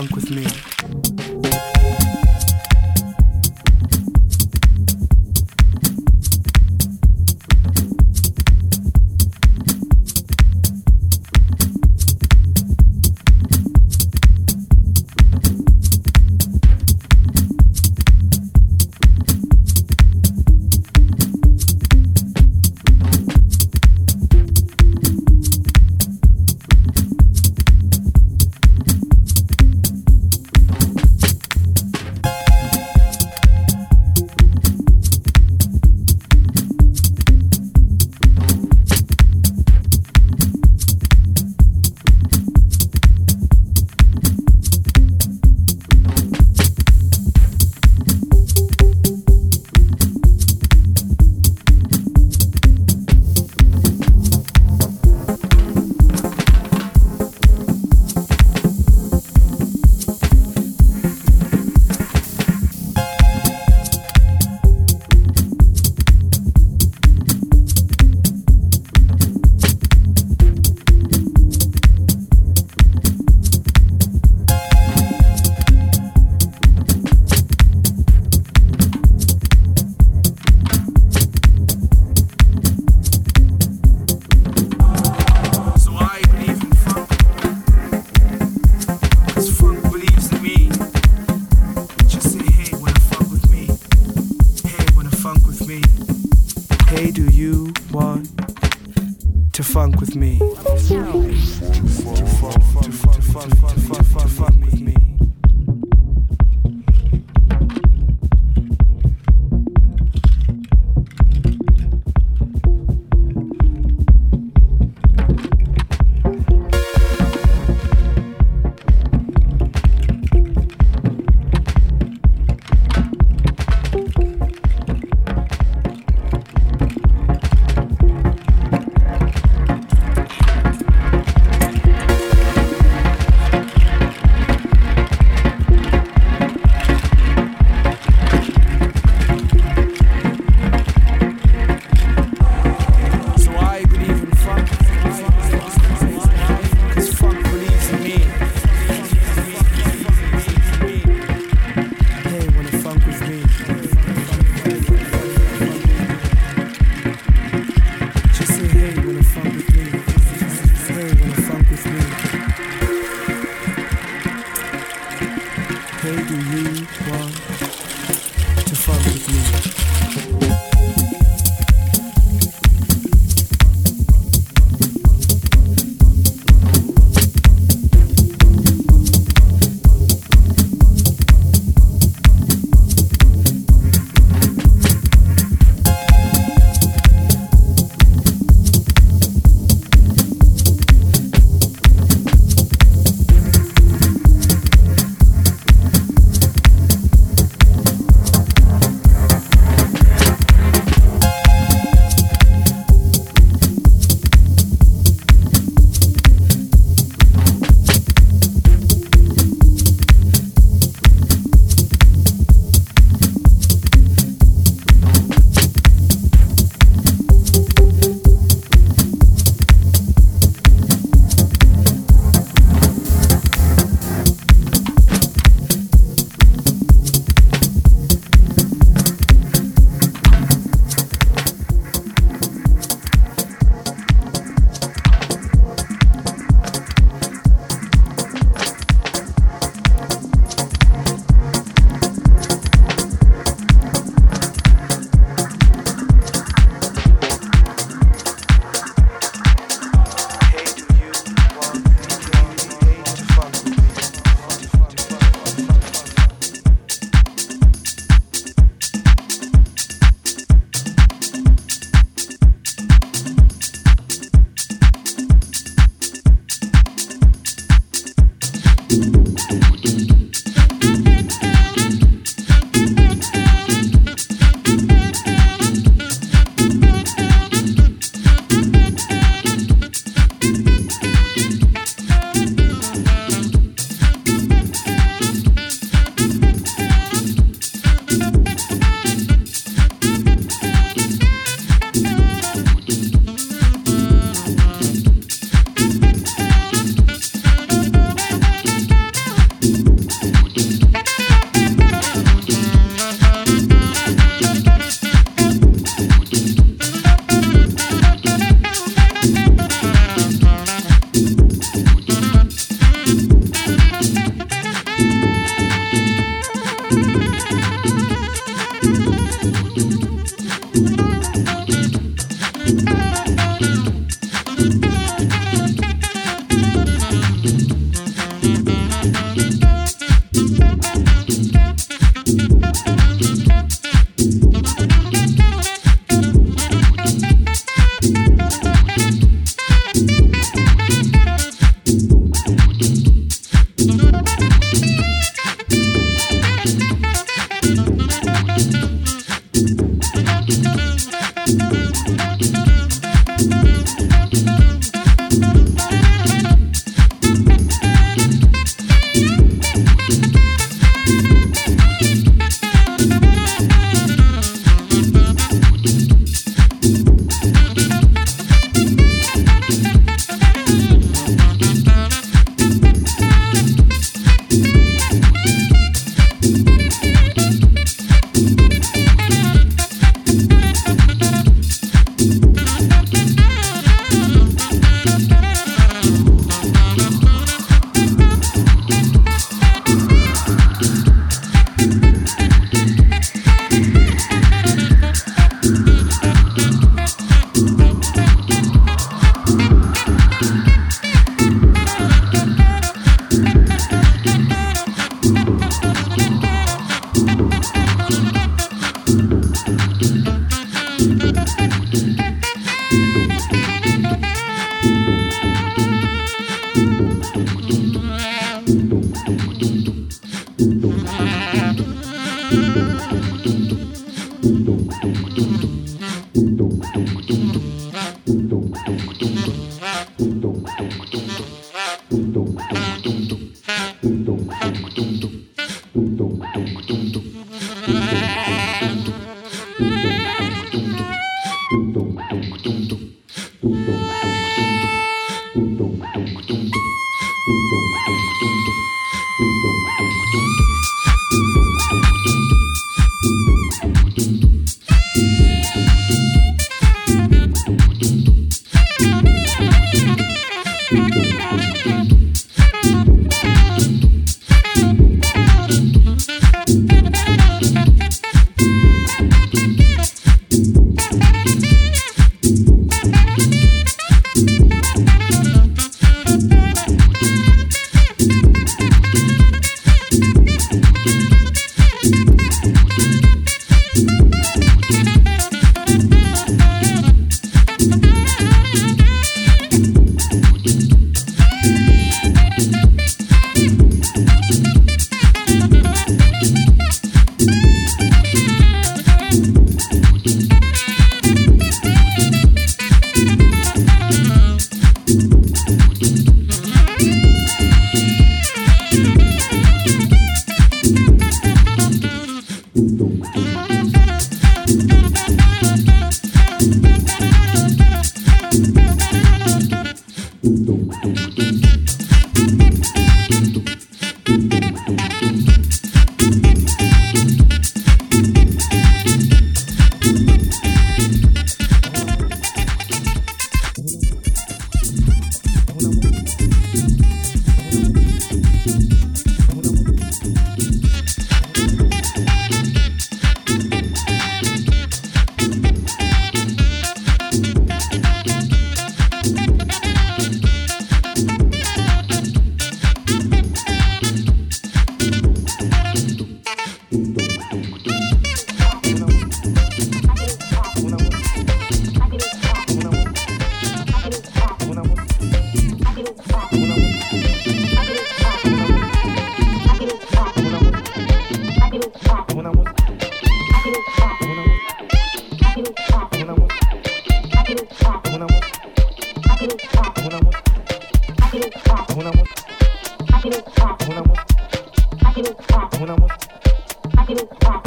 funk with me?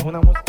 una música